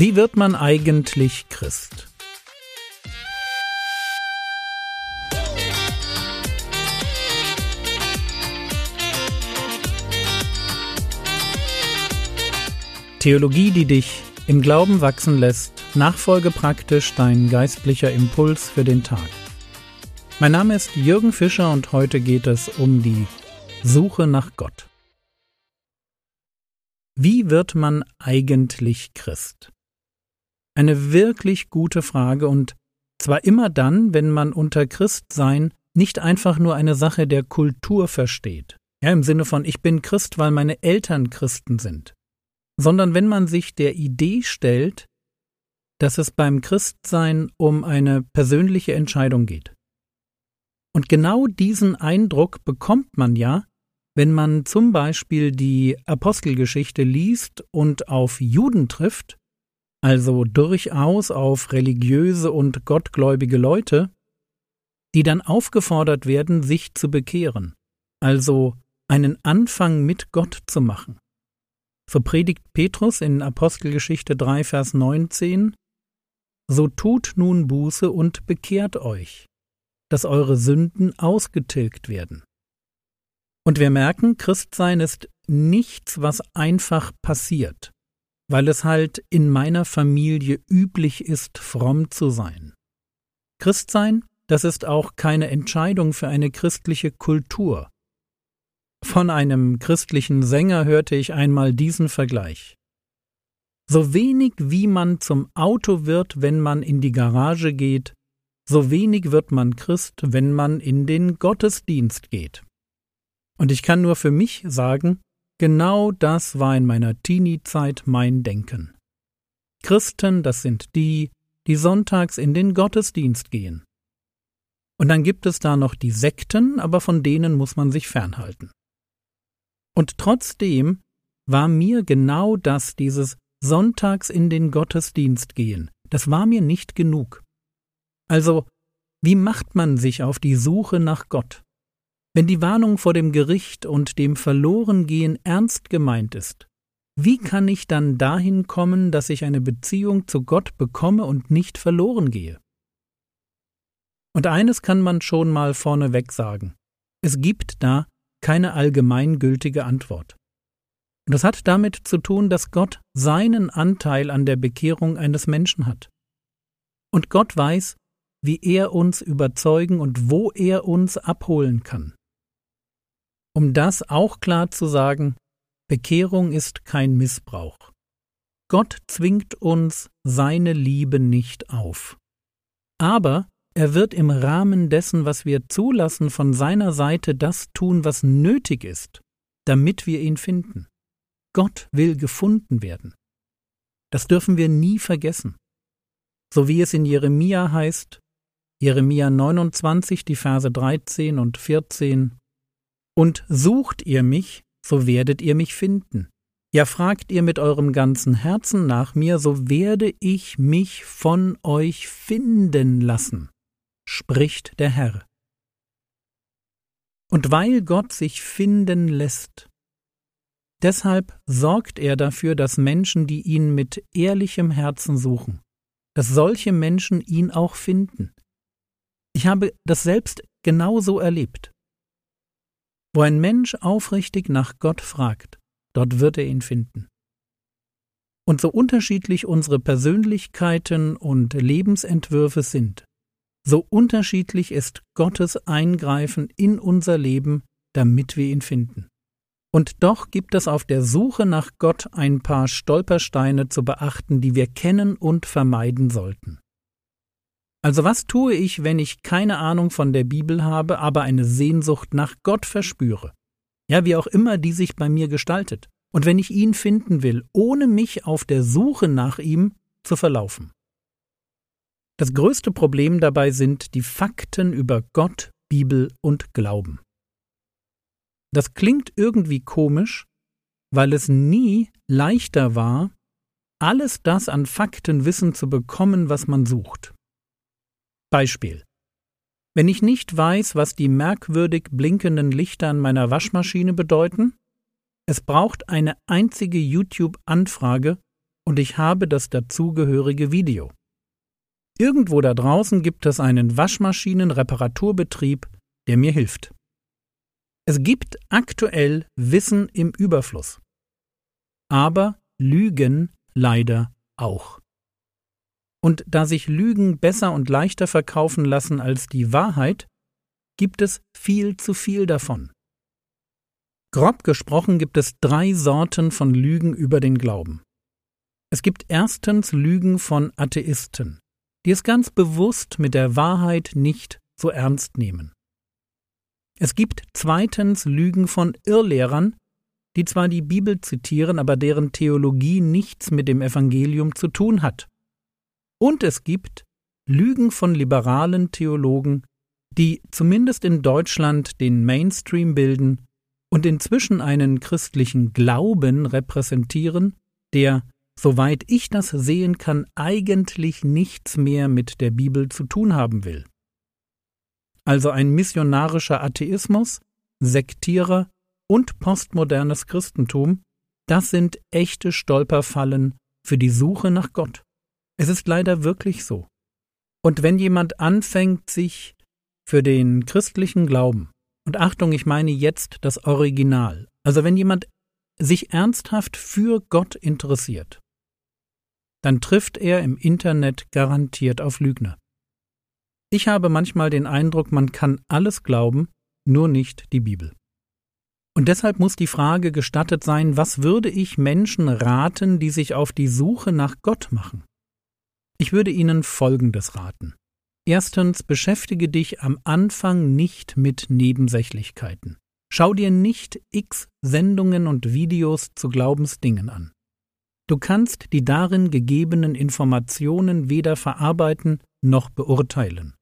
Wie wird man eigentlich Christ? Theologie, die dich im Glauben wachsen lässt, nachfolge praktisch dein geistlicher Impuls für den Tag. Mein Name ist Jürgen Fischer und heute geht es um die Suche nach Gott. Wie wird man eigentlich Christ? Eine wirklich gute Frage und zwar immer dann, wenn man unter Christsein nicht einfach nur eine Sache der Kultur versteht, ja im Sinne von ich bin Christ, weil meine Eltern Christen sind, sondern wenn man sich der Idee stellt, dass es beim Christsein um eine persönliche Entscheidung geht. Und genau diesen Eindruck bekommt man ja, wenn man zum Beispiel die Apostelgeschichte liest und auf Juden trifft, also durchaus auf religiöse und gottgläubige Leute, die dann aufgefordert werden, sich zu bekehren, also einen Anfang mit Gott zu machen. So predigt Petrus in Apostelgeschichte 3, Vers 19, So tut nun Buße und bekehrt euch, dass eure Sünden ausgetilgt werden. Und wir merken, Christsein ist nichts, was einfach passiert, weil es halt in meiner Familie üblich ist, fromm zu sein. Christsein, das ist auch keine Entscheidung für eine christliche Kultur, von einem christlichen Sänger hörte ich einmal diesen Vergleich. So wenig wie man zum Auto wird, wenn man in die Garage geht, so wenig wird man Christ, wenn man in den Gottesdienst geht. Und ich kann nur für mich sagen, genau das war in meiner Teenie-Zeit mein Denken. Christen, das sind die, die sonntags in den Gottesdienst gehen. Und dann gibt es da noch die Sekten, aber von denen muss man sich fernhalten. Und trotzdem war mir genau das, dieses Sonntags in den Gottesdienst gehen, das war mir nicht genug. Also, wie macht man sich auf die Suche nach Gott? Wenn die Warnung vor dem Gericht und dem Verlorengehen ernst gemeint ist, wie kann ich dann dahin kommen, dass ich eine Beziehung zu Gott bekomme und nicht verloren gehe? Und eines kann man schon mal vorneweg sagen. Es gibt da keine allgemeingültige Antwort. Und das hat damit zu tun, dass Gott seinen Anteil an der Bekehrung eines Menschen hat. Und Gott weiß, wie er uns überzeugen und wo er uns abholen kann. Um das auch klar zu sagen, Bekehrung ist kein Missbrauch. Gott zwingt uns seine Liebe nicht auf. Aber er wird im Rahmen dessen, was wir zulassen, von seiner Seite das tun, was nötig ist, damit wir ihn finden. Gott will gefunden werden. Das dürfen wir nie vergessen. So wie es in Jeremia heißt, Jeremia 29, die Verse 13 und 14, Und sucht ihr mich, so werdet ihr mich finden. Ja, fragt ihr mit eurem ganzen Herzen nach mir, so werde ich mich von euch finden lassen spricht der Herr. Und weil Gott sich finden lässt, deshalb sorgt er dafür, dass Menschen, die ihn mit ehrlichem Herzen suchen, dass solche Menschen ihn auch finden. Ich habe das selbst genauso erlebt. Wo ein Mensch aufrichtig nach Gott fragt, dort wird er ihn finden. Und so unterschiedlich unsere Persönlichkeiten und Lebensentwürfe sind, so unterschiedlich ist Gottes Eingreifen in unser Leben, damit wir ihn finden. Und doch gibt es auf der Suche nach Gott ein paar Stolpersteine zu beachten, die wir kennen und vermeiden sollten. Also was tue ich, wenn ich keine Ahnung von der Bibel habe, aber eine Sehnsucht nach Gott verspüre? Ja, wie auch immer die sich bei mir gestaltet. Und wenn ich ihn finden will, ohne mich auf der Suche nach ihm zu verlaufen. Das größte Problem dabei sind die Fakten über Gott, Bibel und Glauben. Das klingt irgendwie komisch, weil es nie leichter war, alles das an Faktenwissen zu bekommen, was man sucht. Beispiel. Wenn ich nicht weiß, was die merkwürdig blinkenden Lichter an meiner Waschmaschine bedeuten, es braucht eine einzige YouTube-Anfrage, und ich habe das dazugehörige Video. Irgendwo da draußen gibt es einen Waschmaschinenreparaturbetrieb, der mir hilft. Es gibt aktuell Wissen im Überfluss. Aber Lügen leider auch. Und da sich Lügen besser und leichter verkaufen lassen als die Wahrheit, gibt es viel zu viel davon. Grob gesprochen gibt es drei Sorten von Lügen über den Glauben. Es gibt erstens Lügen von Atheisten, die es ganz bewusst mit der Wahrheit nicht so ernst nehmen. Es gibt zweitens Lügen von Irrlehrern, die zwar die Bibel zitieren, aber deren Theologie nichts mit dem Evangelium zu tun hat. Und es gibt Lügen von liberalen Theologen, die zumindest in Deutschland den Mainstream bilden und inzwischen einen christlichen Glauben repräsentieren, der, soweit ich das sehen kann, eigentlich nichts mehr mit der Bibel zu tun haben will. Also ein missionarischer Atheismus, Sektierer und postmodernes Christentum, das sind echte Stolperfallen für die Suche nach Gott. Es ist leider wirklich so. Und wenn jemand anfängt, sich für den christlichen Glauben, und Achtung, ich meine jetzt das Original, also wenn jemand sich ernsthaft für Gott interessiert, dann trifft er im Internet garantiert auf Lügner. Ich habe manchmal den Eindruck, man kann alles glauben, nur nicht die Bibel. Und deshalb muss die Frage gestattet sein, was würde ich Menschen raten, die sich auf die Suche nach Gott machen? Ich würde Ihnen Folgendes raten. Erstens, beschäftige dich am Anfang nicht mit Nebensächlichkeiten. Schau dir nicht x Sendungen und Videos zu Glaubensdingen an. Du kannst die darin gegebenen Informationen weder verarbeiten noch beurteilen.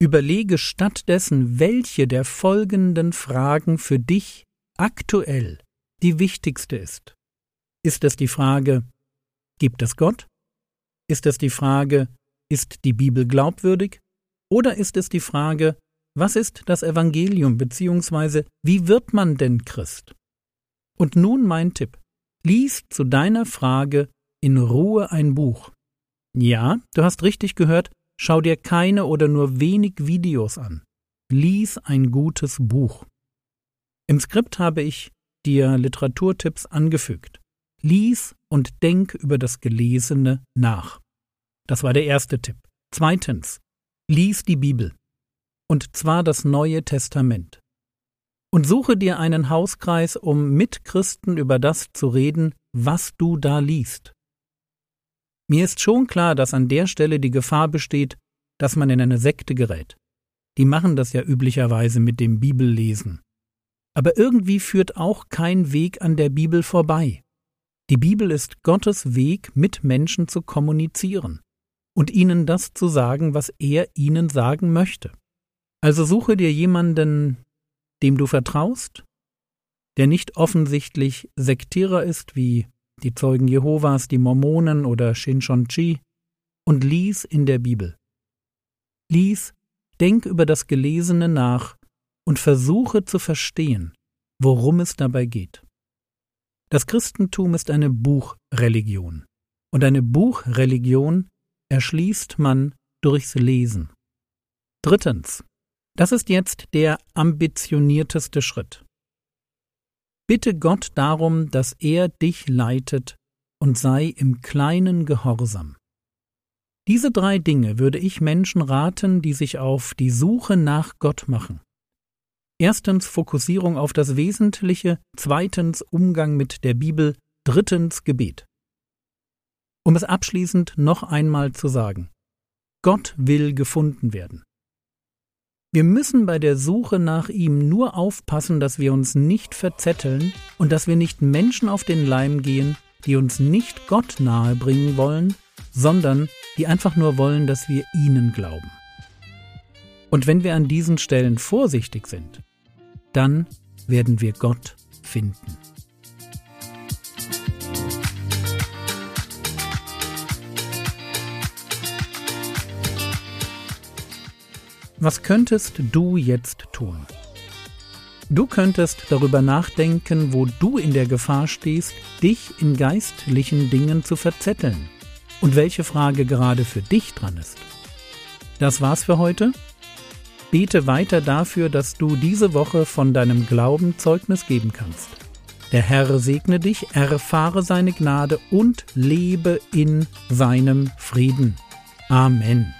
Überlege stattdessen, welche der folgenden Fragen für dich aktuell die wichtigste ist. Ist es die Frage, gibt es Gott? Ist es die Frage, ist die Bibel glaubwürdig? Oder ist es die Frage, was ist das Evangelium bzw. wie wird man denn Christ? Und nun mein Tipp. Lies zu deiner Frage in Ruhe ein Buch. Ja, du hast richtig gehört, schau dir keine oder nur wenig Videos an. Lies ein gutes Buch. Im Skript habe ich dir Literaturtipps angefügt. Lies und denk über das Gelesene nach. Das war der erste Tipp. Zweitens, lies die Bibel. Und zwar das Neue Testament. Und suche dir einen Hauskreis, um mit Christen über das zu reden, was du da liest. Mir ist schon klar, dass an der Stelle die Gefahr besteht, dass man in eine Sekte gerät. Die machen das ja üblicherweise mit dem Bibellesen. Aber irgendwie führt auch kein Weg an der Bibel vorbei. Die Bibel ist Gottes Weg, mit Menschen zu kommunizieren und ihnen das zu sagen, was er ihnen sagen möchte. Also suche dir jemanden, dem du vertraust, der nicht offensichtlich Sektierer ist wie die Zeugen Jehovas, die Mormonen oder Shinshonchi, und lies in der Bibel. Lies, denk über das Gelesene nach und versuche zu verstehen, worum es dabei geht. Das Christentum ist eine Buchreligion. Und eine Buchreligion erschließt man durchs Lesen. Drittens. Das ist jetzt der ambitionierteste Schritt. Bitte Gott darum, dass er dich leitet und sei im kleinen Gehorsam. Diese drei Dinge würde ich Menschen raten, die sich auf die Suche nach Gott machen. Erstens Fokussierung auf das Wesentliche, zweitens Umgang mit der Bibel, drittens Gebet. Um es abschließend noch einmal zu sagen. Gott will gefunden werden. Wir müssen bei der Suche nach ihm nur aufpassen, dass wir uns nicht verzetteln und dass wir nicht Menschen auf den Leim gehen, die uns nicht Gott nahe bringen wollen, sondern die einfach nur wollen, dass wir ihnen glauben. Und wenn wir an diesen Stellen vorsichtig sind, dann werden wir Gott finden. Was könntest du jetzt tun? Du könntest darüber nachdenken, wo du in der Gefahr stehst, dich in geistlichen Dingen zu verzetteln und welche Frage gerade für dich dran ist. Das war's für heute. Bete weiter dafür, dass du diese Woche von deinem Glauben Zeugnis geben kannst. Der Herr segne dich, erfahre seine Gnade und lebe in seinem Frieden. Amen.